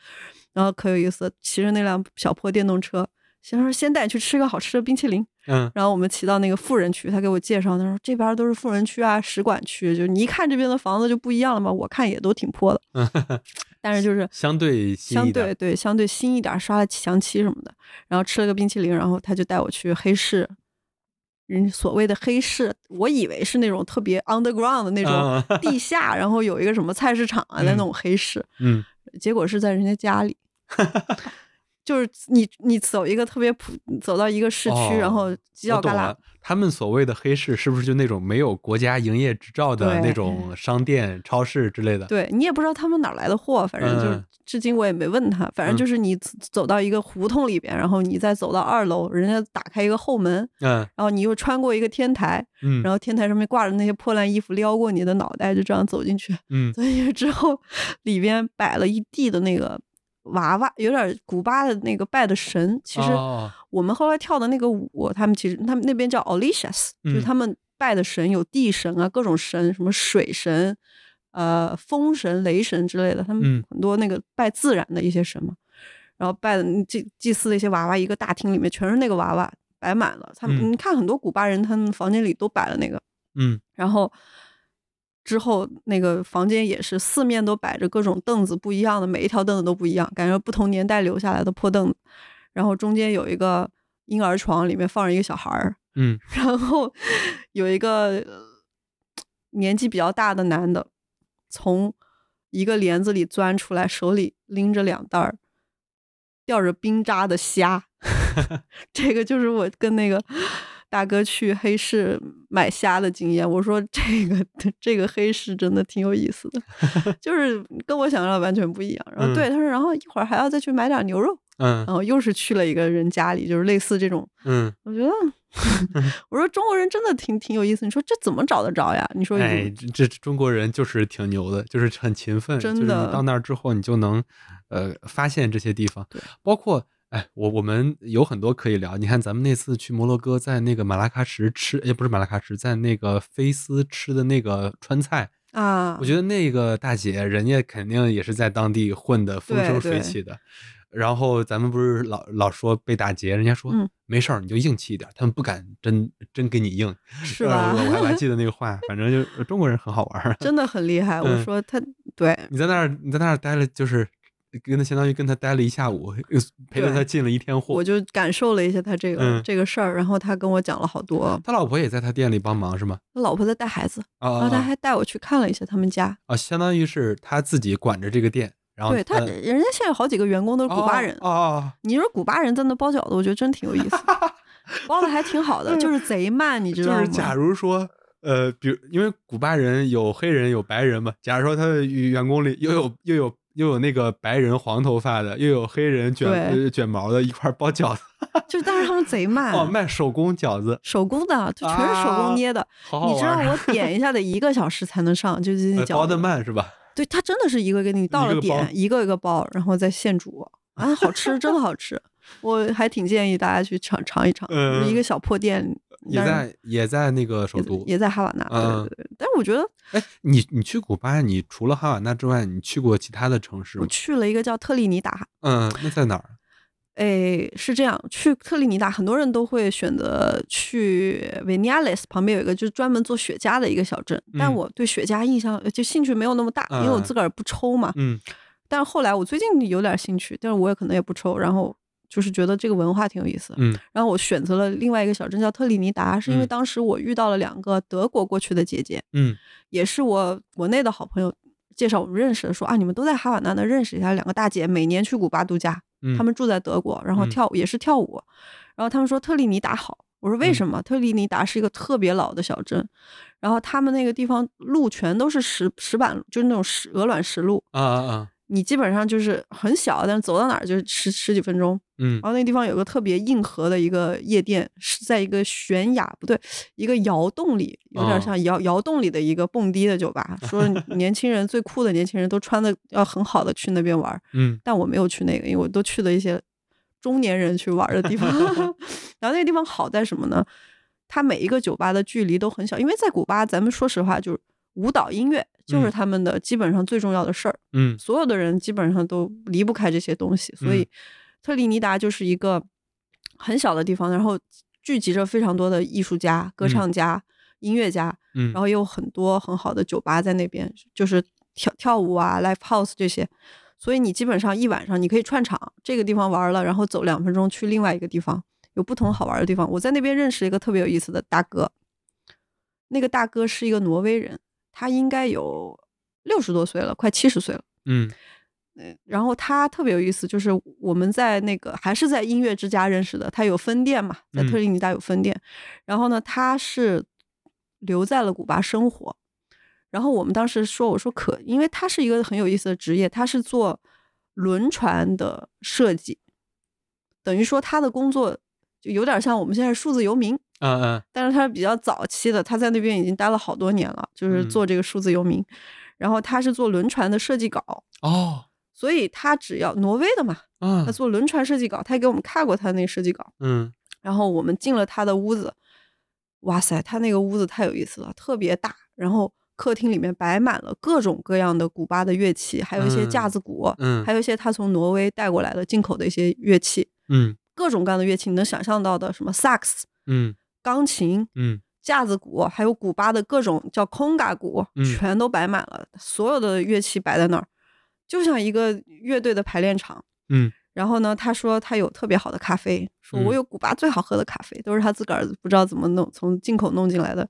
然后可有意思，骑着那辆小破电动车，先说先带你去吃个好吃的冰淇淋。嗯然后我们骑到那个富人区，他给我介绍，他说这边都是富人区啊、使馆区，就是你一看这边的房子就不一样了嘛。我看也都挺破的，嗯，但是就是相对相对对相对新一点，刷了墙漆什么的。然后吃了个冰淇淋，然后他就带我去黑市。人所谓的黑市，我以为是那种特别 underground 的那种嗯地 下，然后有一个什么菜市场啊的那种黑市，嗯。结果是在人家家里，就是你你走一个特别普，走到一个市区，哦然后犄角旮旯他们所谓的黑市是不是就那种没有国家营业执照的那种 商店、超市之类的？对你也不知道他们哪来的货，反正就是嗯。至今我也没问他，反正嗯。就是你走走到一个胡同里边，然后你再走到二楼，人家打开一个后门，嗯。然后你又穿过一个天台，嗯。然后天台上面挂着那些破烂衣服，撩过你的脑袋，就这样走进去。嗯。走进去之后，里边摆了一地的那个娃娃，有点古巴的那个拜的神。其实哦我们后来跳的那个舞，他们其实他们那边叫 Olishas，就是嗯他们拜的神有地神啊，各种神，什么水神、呃风神、雷神之类的，他们嗯很多那个拜自然的一些神嘛。然后拜的祭祭祀的一些娃娃，一个大厅里面全是那个娃娃，摆满了。他们、嗯你看很多古巴人，他们房间里都摆了那个。嗯然后之后那个房间也是四面都摆着各种凳子，不一样的，每一条凳子都不一样，感觉不同年代留下来的破凳子。然后中间有一个婴儿床，里面放着一个小孩儿，嗯 然后有一个呃年纪比较大的男的从一个帘子里钻出来，手里拎着两袋儿吊着冰渣的虾。这个就是我跟那个大哥去黑市买虾的经验。我说这个 这个黑市真的挺有意思的，就是跟我想象的完全不一样。然后嗯对他说，然后一会儿还要再去买点牛肉，嗯然后又是去了一个人家里，就是类似这种。嗯，我觉得，我说中国人真的挺挺有意思。你说这怎么找得着呀？你说有哎，这这中国人就是挺牛的，就是很勤奋，就是真的你到那儿之后，你就能呃发现这些地方，包括。哎，我我们有很多可以聊。你看，咱们那次去摩洛哥，在那个马拉喀什吃，也不是马拉喀什，在那个菲斯吃的那个川菜，啊，我觉得那个大姐，人家肯定也是在当地混的风生水起的。然后咱们不是老老说被打劫，人家说、嗯没事儿，你就硬气一点，他们不敢真真跟你硬，是吧呃我我还我还记得那个话，反正就中国人很好玩儿。真的很厉害。我嗯说他对你在那儿你在那儿待了，就是跟他相当于跟他待了一下午，又陪着他进了一天货我。就感受了一下他这个、嗯这个事儿，然后他跟我讲了好多。他老婆也在他店里帮忙是吗？他老婆在带孩子，啊然后他啊还带我去看了一下他们家。啊！相当于是他自己管着这个店，然后对他，呃人家现在有好几个员工都是古巴人。哦哦哦你说古巴人在那包饺子，我觉得真挺有意思，包的还挺好的，就是贼慢，你知道吗？就是假如说，呃，比如因为古巴人有黑人有白人嘛，假如说他的员工里又有又有又有那个白人黄头发的，又有黑人卷卷毛的，一块包饺子，就但是他们贼慢，哦，卖手工饺子，手工的，就全是手工捏的。好好你知道。我点一下得一个小时才能上，就是那呃包的。慢是吧？对，它真的是一个给你到了点，一个一个包，然后再现煮，啊，好吃，真的好吃。我还挺建议大家去尝尝一尝，嗯一个小破店，也在也在那个首都。也在哈瓦那，对嗯对对。但是我觉得哎，你你去古巴，你除了哈瓦那之外，你去过其他的城市吗我吗？去了一个叫特立尼达，嗯，那在哪儿？哎，是这样，去特立尼达，很多人都会选择去维尼亚雷斯旁边有一个就是专门做雪茄的一个小镇，但嗯我对雪茄印象就兴趣没有那么大，因为我嗯自个儿不抽嘛。嗯但是后来我最近有点兴趣，但是我也可能也不抽，然后就是觉得这个文化挺有意思。嗯。然后我选择了另外一个小镇叫特立尼达，是因为嗯。当时我遇到了两个德国过去的姐姐，嗯。也是我国内的好朋友，介绍我们认识的，说啊，你们都在哈瓦那呢，认识一下两个大姐，每年去古巴度假，嗯。他们住在德国，然后嗯。跳舞也是跳舞，然后他们说特立尼达好，我说为什么？特立尼达是一个特别老的小镇，然后他们那个地方路全都是石石板，就是那种石鹅卵石路，啊啊啊，你基本上就是很小，但是走到哪儿就是十十几分钟。嗯然后那个地方有个特别硬核的一个夜店，是在一个悬崖不对，一个窑洞里，有点哦像窑窑洞里的一个蹦迪的酒吧。说 年轻人最酷的年轻人都穿的要很好的去那边玩儿，嗯但我没有去那个，因为我都去了一些中年人去玩儿的地方。然后那个地方好在什么呢？它每一个酒吧的距离都很小，因为在古巴，咱们说实话就是舞蹈音乐就是嗯他们的基本上最重要的事儿。嗯所有的人基本上都离不开这些东西，所以嗯特立尼达就是一个很小的地方，然后聚集着非常多的艺术家、歌嗯唱家、音乐家，嗯，然后也有很多很好的酒吧在那边，就是跳跳舞啊、live house 这些。所以你基本上一晚上你可以串场，这个地方玩了，然后走两分钟去另外一个地方，有不同好玩的地方。我在那边认识一个特别有意思的大哥，那个大哥是一个挪威人，他应该有六十多岁了，快七十岁了。嗯然后他特别有意思，就是我们在那个还是在音乐之家认识的，他有分店嘛，在特立尼达有分店。然后呢，他是留在了古巴生活。然后我们当时说，我说可，因为他是一个很有意思的职业，他是做轮船的设计，等于说他的工作就有点像我们现在数字游民，啊啊但是他是比较早期的，他在那边已经待了好多年了，就是嗯做这个数字游民。然后他是做轮船的设计稿，哦所以他只要挪威的嘛，嗯他做轮船设计稿，他还给我们看过他那设计稿。嗯然后我们进了他的屋子，哇塞，他那个屋子太有意思了，特别大。然后客厅里面摆满了各种各样的古巴的乐器，还有一些嗯架子鼓，嗯还有一些他从挪威带过来的进口的一些乐器，嗯各种各样的乐器，你能想象到的，什么萨克斯、嗯钢琴、嗯。架子鼓，还有古巴的各种叫空嘎鼓，嗯。全都摆满了，所有的乐器摆在那儿，就像一个乐队的排练场。嗯。然后呢，他说他有特别好的咖啡，说我嗯。有古巴最好喝的咖啡，都是他自个儿不知道怎么弄从进口弄进来的。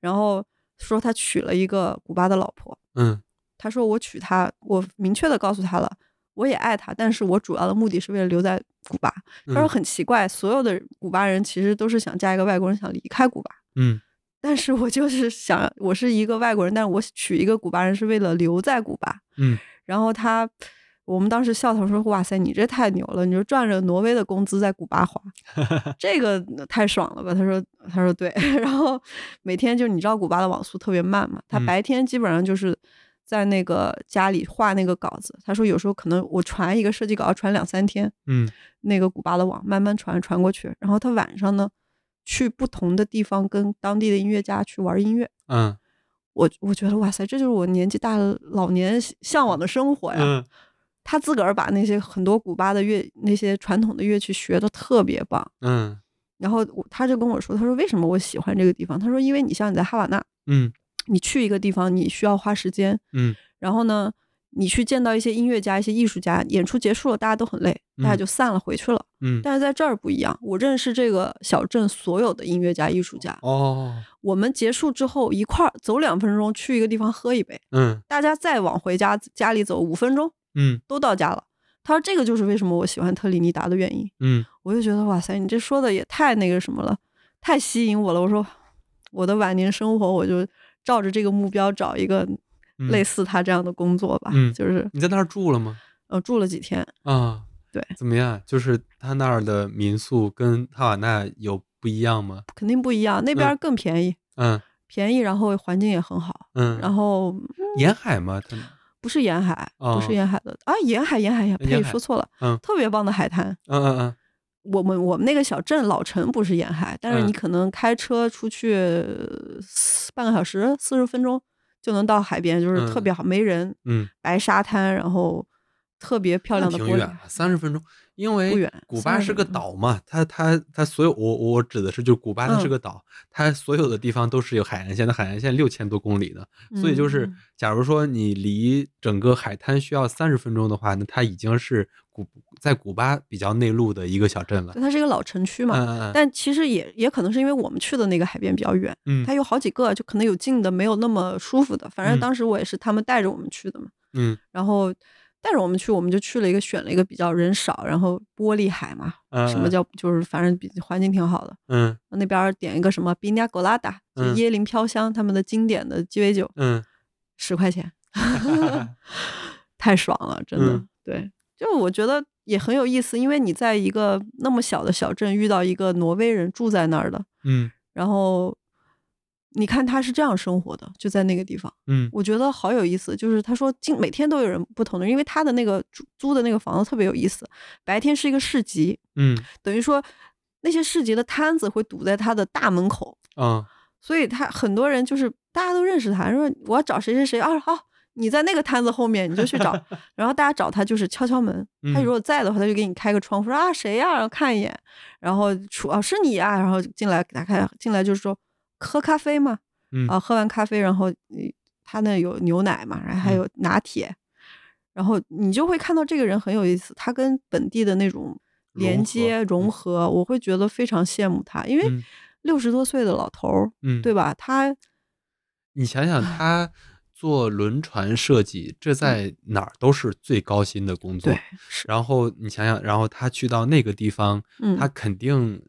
然后说他娶了一个古巴的老婆，嗯。他说我娶她，我明确的告诉他了，我也爱他，但是我主要的目的是为了留在古巴。他说嗯很奇怪，所有的古巴人其实都是想嫁一个外国人，想离开古巴。嗯但是我就是想，我是一个外国人，但是我娶一个古巴人是为了留在古巴。嗯然后他，我们当时笑他说：“哇塞，你这太牛了，你就赚着挪威的工资在古巴花，这个太爽了吧？”他说：“他说对。”然后每天就你知道古巴的网速特别慢嘛，他嗯白天基本上就是在那个家里画那个稿子。他说有时候可能我传一个设计稿要传两三天，嗯那个古巴的网慢慢传传过去。然后他晚上呢，去不同的地方跟当地的音乐家去玩音乐。嗯我我觉得哇塞，这就是我年纪大了老年向往的生活呀。嗯他自个儿把那些很多古巴的乐那些传统的乐器学的特别棒。嗯然后他就跟我说，他说为什么我喜欢这个地方？他说因为你像你在哈瓦那，嗯你去一个地方你需要花时间，嗯然后呢，你去见到一些音乐家、一些艺术家，演出结束了，大家都很累，大家嗯就散了回去了。嗯但是在这儿不一样，我认识这个小镇所有的音乐家、艺术家，哦我们结束之后一块儿走两分钟去一个地方喝一杯，嗯大家再往回家家里走五分钟嗯都到家了。他说这个就是为什么我喜欢特立尼达的原因。嗯我就觉得哇塞，你这说的也太那个什么了，太吸引我了。我说我的晚年生活，我就照着这个目标找一个嗯类似他这样的工作吧。嗯就是你在那儿住了吗？呃住了几天，啊，对，怎么样？就是他那儿的民宿跟哈瓦那有不一样吗？肯定不一样，那边更便宜，嗯便宜，然后环境也很好，嗯，然后沿海吗？他不是沿海，不哦是沿海的啊，沿海沿海沿呸，说错了，嗯特别棒的海滩。嗯嗯嗯我们我们那个小镇老城不是沿海，但是嗯。你可能开车出去半个小时四十分钟就能到海边，就是特别好，没人，嗯。白沙滩，然后特别漂亮的玻璃挺远，三十分钟。因为古巴是个30分钟岛嘛，它它它所有我我指的是就古巴它是嗯。个岛，它所有的地方都是有海岸线的，海岸线六千多公里的，所以就是嗯。假如说你离整个海滩需要三十分钟的话，那它已经是古在古巴比较内陆的一个小镇了对。它是一个老城区嘛。嗯嗯但其实也也可能是因为我们去的那个海边比较远，嗯它有好几个，就可能有近的，没有那么舒服的。反正嗯当时我也是他们带着我们去的嘛，嗯然后带着我们去，我们就去了一个选了一个比较人少，然后玻璃海嘛，嗯，什么叫就是反正比环境挺好的。嗯那边点一个什么比尼亚狗拉达，就嗯椰林飘香，他们的经典的鸡尾酒，嗯十块钱，太爽了，真的。嗯对，就我觉得也很有意思，因为你在一个那么小的小镇遇到一个挪威人住在那儿的，嗯。然后你看他是这样生活的，就在那个地方，嗯。我觉得好有意思。就是他说今每天都有人不同的，因为他的那个租租的那个房子特别有意思，白天是一个市集，嗯。等于说那些市集的摊子会堵在他的大门口，啊。所以他很多人就是大家都认识他，说我要找谁谁谁啊，好，你在那个摊子后面你就去找，然后大家找他就是敲敲门，他嗯。如果在的话，他就给你开个窗户说啊谁呀、然后看一眼，然后出啊是你呀、然后进来打开进来就是说喝咖啡嘛，嗯。啊喝完咖啡然后你他那有牛奶嘛，然后还有拿铁，然后你就会看到这个人很有意思，他跟本地的那种连接融嗯。合，我会觉得非常羡慕他，因为嗯。六十多岁的老头儿。嗯，对吧？他你想想，他做轮船设计，这在哪儿都是最高薪的工作对。然后你想想，然后他去到那个地方，嗯他肯定，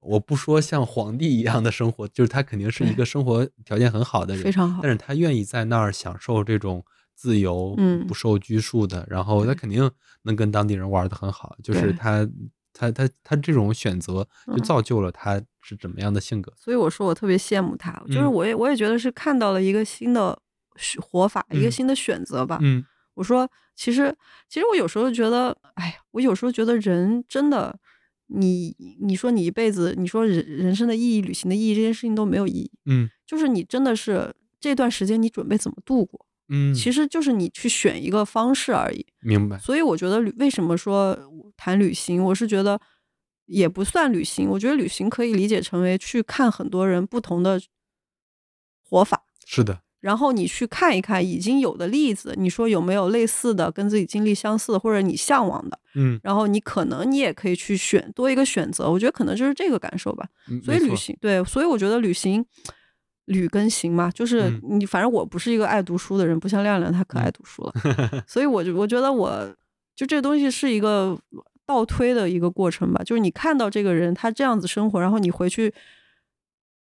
我不说像皇帝一样的生活，就是他肯定是一个生活条件很好的人，非常好但是他愿意在那儿享受这种自由，嗯不受拘束的，然后他肯定能跟当地人玩的很好，就是他。他他他这种选择就嗯。造就了他是怎么样的性格。所以我说我特别羡慕他，就是嗯。我也我也觉得是看到了一个新的活法，一个嗯。新的选择吧。嗯。我说，其实其实我有时候觉得，哎呀，我有时候觉得人真的，你你说你一辈子，你说人人生的意义、旅行的意义，这件事情都没有意义，嗯。就是你真的是这段时间你准备怎么度过，嗯，其实就是你去选一个方式而已。明白。所以我觉得为什么说谈旅行，我是觉得也不算旅行。我觉得旅行可以理解成为去看很多人不同的活法，是的，然后你去看一看已经有的例子，你说有没有类似的、跟自己经历相似的，或者你向往的，嗯，然后你可能你也可以去选多一个选择。我觉得可能就是这个感受吧。所以旅行对，所以我觉得旅行。旅跟行嘛，就是嗯。你，反正我不是一个爱读书的人，不像亮亮他可爱读书了，所以我就我觉得我就这个东西是一个倒推的一个过程吧，就是你看到这个人他这样子生活，然后你回去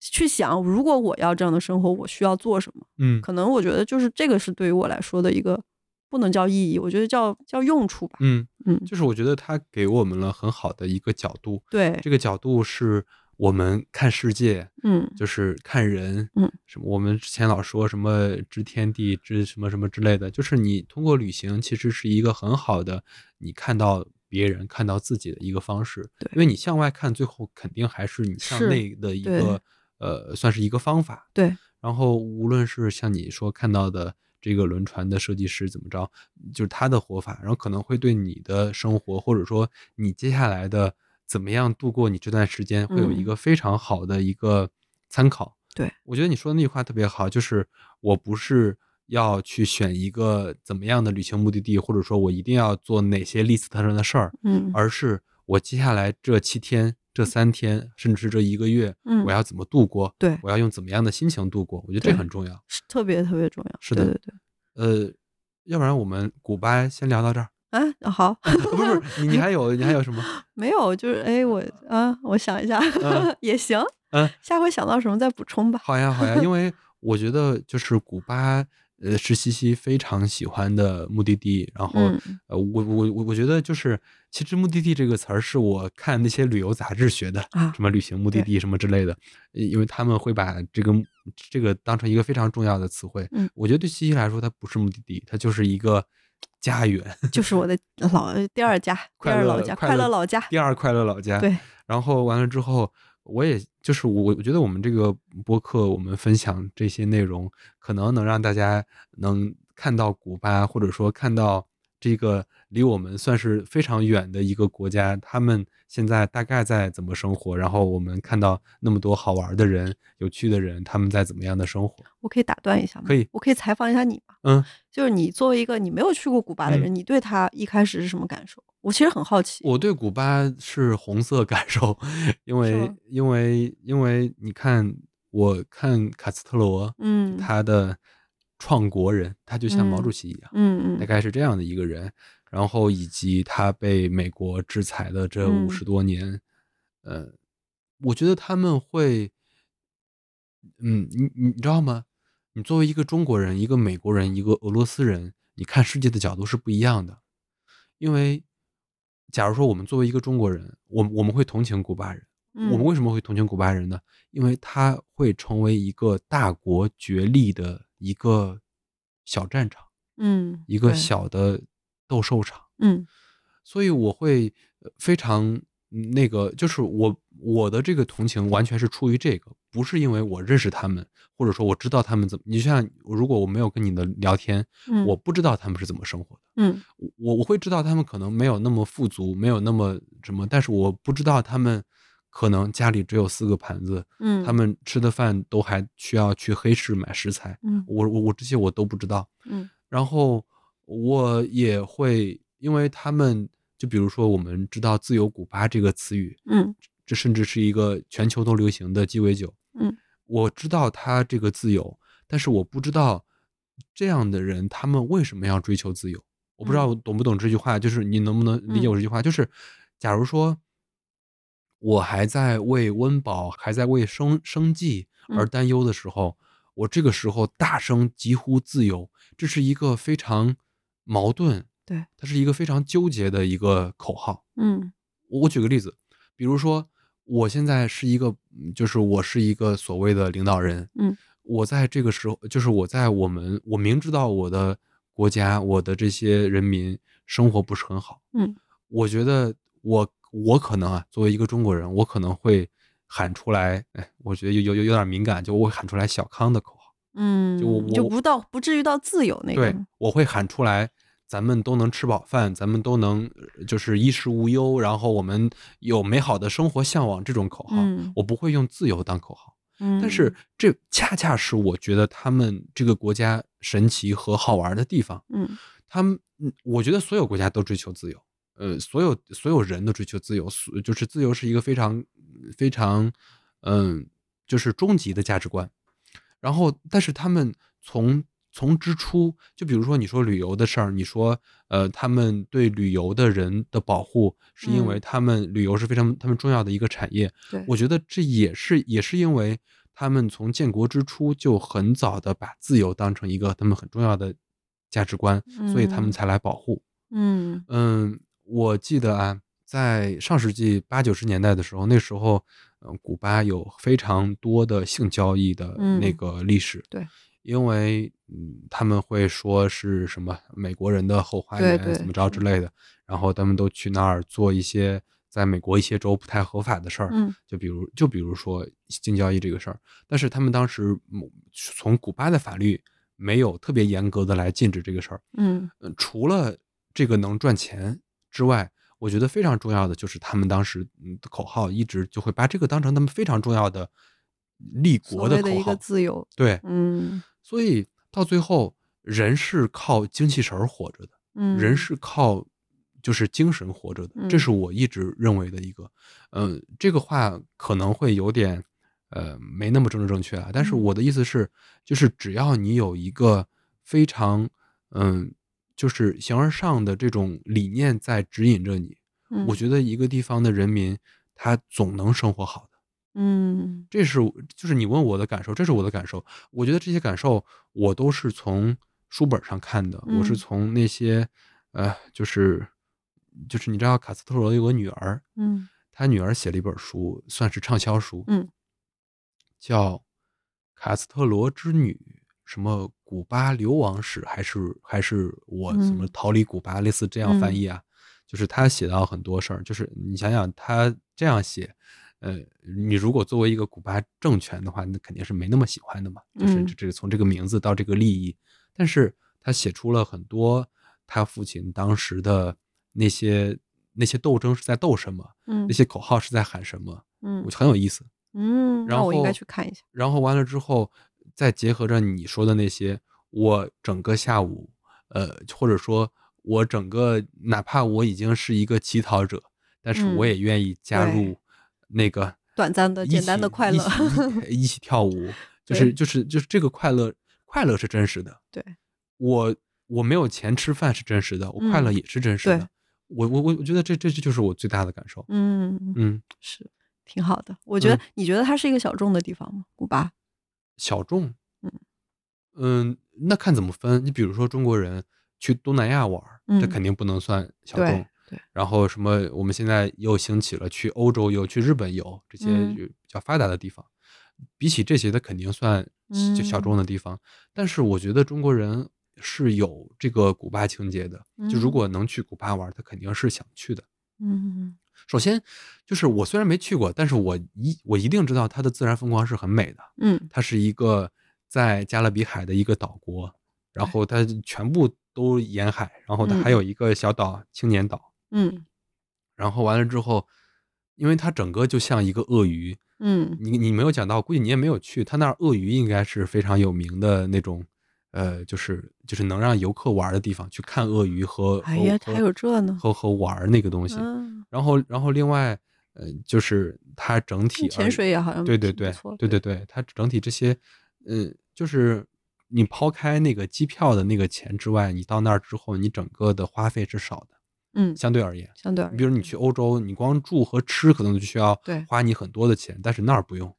去想，如果我要这样的生活，我需要做什么？嗯。可能我觉得就是这个是对于我来说的一个不能叫意义，我觉得叫叫用处吧。嗯，嗯，就是我觉得他给我们了很好的一个角度，对，这个角度是我们看世界，嗯。就是看人，嗯，什么我们之前老说什么知天地知什么什么之类的，就是你通过旅行其实是一个很好的你看到别人看到自己的一个方式，对。因为你向外看，最后肯定还是你向内的一个呃，算是一个方法，对，然后无论是像你说看到的这个轮船的设计师怎么着，就是他的活法，然后可能会对你的生活，或者说你接下来的怎么样度过你这段时间，会有一嗯个非常好的一个参考。对我觉得你说的那句话特别好，就是我不是要去选一个怎么样的旅行目的地，或者说我一定要做哪些 list 上的事儿，嗯而是我接下来这七天、这三天，甚至是这一个月，嗯我要怎么度过？对我要用怎么样的心情度过？我觉得这很重要。是特别特别重要。是的对对对。呃，要不然我们古巴先聊到这儿。啊，好，不是不是，你你还有你还有什么？没有，就是哎，我啊，我想一下，嗯也行，嗯，下回想到什么再补充吧。好呀好呀，因为 我觉得就是古巴，呃，是西西非常喜欢的目的地。然后，嗯呃，我我我我觉得就是，其实目的地这个词儿是我看那些旅游杂志学的，啊什么旅行目的地什么之类的，呃因为他们会把这个这个当成一个非常重要的词汇。嗯我觉得对西西来说，它不是目的地，它就是一个家园。就是我的老第二家，第 快乐二老家，快乐快乐老家。第二快乐老家。对，然后完了之后，我也就是我，我觉得我们这个播客，我们分享这些内容，可能能让大家能看到古巴，或者说看到这个离我们算是非常远的一个国家，他们现在大概在怎么生活？然后我们看到那么多好玩的人、有趣的人，他们在怎么样的生活？我可以打断一下吗？可以，我可以采访一下你吗？嗯，就是你作为一个你没有去过古巴的人，你对他一开始是什么感受？我其实很好奇。我对古巴是红色感受，因为因为因为你看，我看卡斯特罗，嗯，他的。创国人，他就像毛主席一样，嗯嗯，大概是这样的一个人。然后以及他被美国制裁的这五十多年，呃，我觉得他们会，嗯，你你知道吗？你作为一个中国人、一个美国人、一个俄罗斯人，你看世界的角度是不一样的。因为，假如说我们作为一个中国人，我我们会同情古巴人。我们为什么会同情古巴人呢？因为他会成为一个大国角力的。一个小战场，嗯，一个小的斗兽场，嗯，所以我会非常那个，就是我我的这个同情完全是出于这个，不是因为我认识他们，或者说我知道他们怎么。你像如果我没有跟你的聊天，我不知道他们是怎么生活的，嗯，我我会知道他们可能没有那么富足，没有那么什么，但是我不知道他们。可能家里只有四个盘子，嗯，他们吃的饭都还需要去黑市买食材，嗯，我我我这些我都不知道，嗯，然后我也会，因为他们就比如说我们知道“自由古巴”这个词语，嗯，这甚至是一个全球都流行的鸡尾酒，嗯，我知道它这个自由，但是我不知道这样的人他们为什么要追求自由，我不知道懂不懂这句话，就是你能不能理解我这句话，就是假如说。我还在为温饱、还在为生生计而担忧的时候，我这个时候大声疾呼自由，这是一个非常矛盾，对，它是一个非常纠结的一个口号。嗯，我我举个例子，比如说我现在是一个，就是我是一个所谓的领导人，嗯，我在这个时候，就是我在我们，我明知道我的国家、我的这些人民生活不是很好，嗯，我觉得我。我可能啊，作为一个中国人，我可能会喊出来，哎，我觉得有有有有点敏感，就我会喊出来小康的口号，嗯，就我就不到不至于到自由那个，对，我会喊出来，咱们都能吃饱饭，咱们都能就是衣食无忧，然后我们有美好的生活向往这种口号，我不会用自由当口号，嗯，但是这恰恰是我觉得他们这个国家神奇和好玩的地方，嗯，他们，我觉得所有国家都追求自由。呃，所有所有人都追求自由，就是自由是一个非常非常，嗯，就是终极的价值观。然后，但是他们从从之初，就比如说你说旅游的事儿，你说呃，他们对旅游的人的保护，是因为他们旅游是非常他们重要的一个产业。对，我觉得这也是也是因为他们从建国之初就很早的把自由当成一个他们很重要的价值观，所以他们才来保护。嗯嗯。我记得啊，在上世纪八九十年代的时候，那时候，嗯，古巴有非常多的性交易的那个历史。对，因为嗯，他们会说是什么美国人的后花园，怎么着之类的，然后他们都去那儿做一些在美国一些州不太合法的事儿。嗯，就比如就比如说性交易这个事儿，但是他们当时从古巴的法律没有特别严格的来禁止这个事儿。嗯，除了这个能赚钱。之外，我觉得非常重要的就是他们当时的口号一直就会把这个当成他们非常重要的立国的口号。自由，对，嗯，所以到最后，人是靠精气神活着的，嗯，人。是靠就是精神活着的，这是。我一直认为的一个，嗯，这个话可能会有点呃没那么政治正确啊，但是我的意思是，就是只要你有一个非常嗯。就是形而上的这种理念在指引着你，我觉得一个地方的人民他总能生活好的，嗯，这是就是你问我的感受，这是我的感受。我觉得这些感受我都是从书本上看的，我是从那些呃，就是就是你知道卡斯特罗有个女儿，嗯，他女儿写了一本书，算是畅销书，嗯，叫《卡斯特罗之女》。什么古巴流亡史，还是还是我什么逃离古巴，类似这样翻译啊？就是他写到很多事儿，就是你想想他这样写，呃，你如果作为一个古巴政权的话，那肯定是没那么喜欢的嘛。就是这这从这个名字到这个利益，但是他写出了很多他父亲当时的那些那些斗争是在斗什么，嗯那些口号是在喊什么，很有意思。嗯，然后我应该去看一下。然后完了之后，再结合着你说的那些，我整个下午，呃，或者说我整个，哪怕我已经是一个乞讨者，但是我嗯也愿意加入那个短暂的简单的快乐 一起跳舞，就是就是就是这个快乐，快乐是真实的。对，我我没有钱吃饭是真实的，我快乐嗯也是真实对的。我我我我觉得这这这就是我最大的感受。嗯，嗯，是挺好的。我觉得嗯，你觉得它是一个小众的地方吗？古巴？小众，嗯嗯，那看怎么分。你比如说中国人去东南亚玩儿，这嗯肯定不能算小对众。对，然后什么，我们现在又兴起了去欧洲游、去日本游这些比较发达的地方，比起这些，它肯定算就小众嗯的地方。但是我觉得中国人是有这个古巴情节的，就如嗯果能去古巴玩儿，他肯定是想去的。嗯首先就是我虽然没去过，但是我一我一定知道它的自然风光是很美的。嗯。它是一个在加勒比海的一个岛国，然后它全部都沿海，然后它还嗯。有一个小岛青年岛，嗯。然后完了之后，因为它整个就像一个鳄鱼，嗯。你你没有讲到，估计你也没有去，它那儿鳄鱼应该是非常有名的那种，呃，就是就是能让游客玩的地方，去看鳄鱼和和哎呀，还和有这呢。和和玩那个东西。嗯，然后然后另外，呃，就是它整体潜水也好像对对对对对对，它整体这些，嗯，就是你抛开那个机票的那个钱之外，你到那儿之后，你整个的花费是少的，嗯，相对而言。相对而言，对比如你去欧洲，你光住和吃可能就需要对花你很多的钱，但是那儿不用。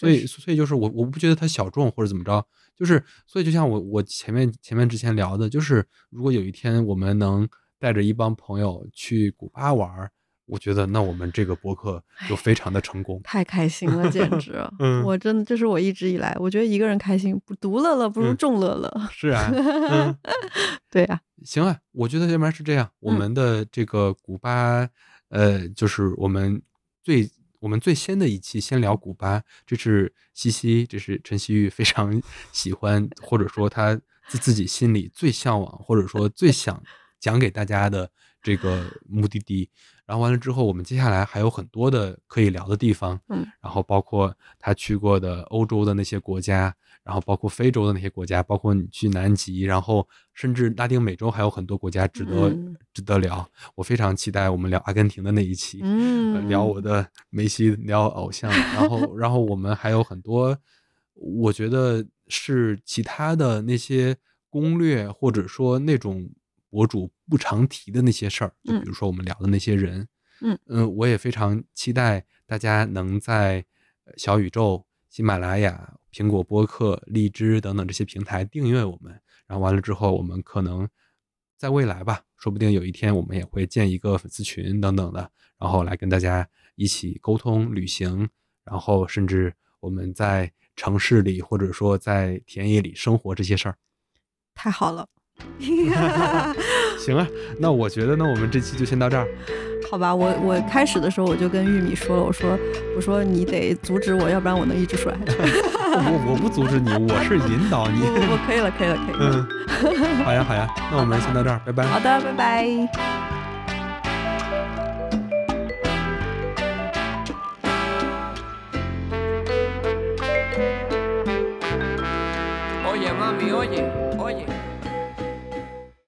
对，所以，所以就是我我不觉得它小众或者怎么着，就是所以就像我我前面前面之前聊的，就是如果有一天我们能带着一帮朋友去古巴玩儿，我觉得那我们这个博客就非常的成功。太开心了，简直！嗯我真的这是我一直以来，我觉得一个人开心不独乐乐不如嗯众乐乐。是啊，嗯，对呀、行啊，我觉得要不然是这样，我嗯们的这个古巴，呃，就是我们最我们最先的一期先聊古巴，这是西西，这是陈曦玉非常喜欢，或者说他自自己心里最向往，或者说最想讲给大家的这个目的地。然后完了之后，我们接下来还有很多的可以聊的地方，嗯，然后包括他去过的欧洲的那些国家，然后包括非洲的那些国家，包括你去南极，然后甚至拉丁美洲还有很多国家值得、嗯。值得聊。我非常期待我们聊阿根廷的那一期，呃嗯，聊我的梅西，聊偶像，然后然后我们还有很多，我觉得是其他的那些攻略或者说那种博主不常提的那些事儿，就比嗯。如说我们聊的那些人，嗯。呃我也非常期待大家能在呃小宇宙、喜马拉雅、苹果播客、荔枝等等这些平台订阅我们，然后完了之后，我们可能在未来吧，说不定有一天我们也会建一个粉丝群等等的，然后来跟大家一起沟通旅行，然后甚至我们在城市里或者说在田野里生活这些事儿。太好了。行啊，那我觉得呢，我们这期就先到这儿。好吧，我我开始的时候我就跟玉米说了，我说我说你得阻止我，要不然我能一直说下去。我我不阻止你，我是引导你。不不不，可以了，可以了，可以了。嗯，好呀好呀，那我们先到这儿，拜拜。好的，拜拜。Oye, mami, oye, oye.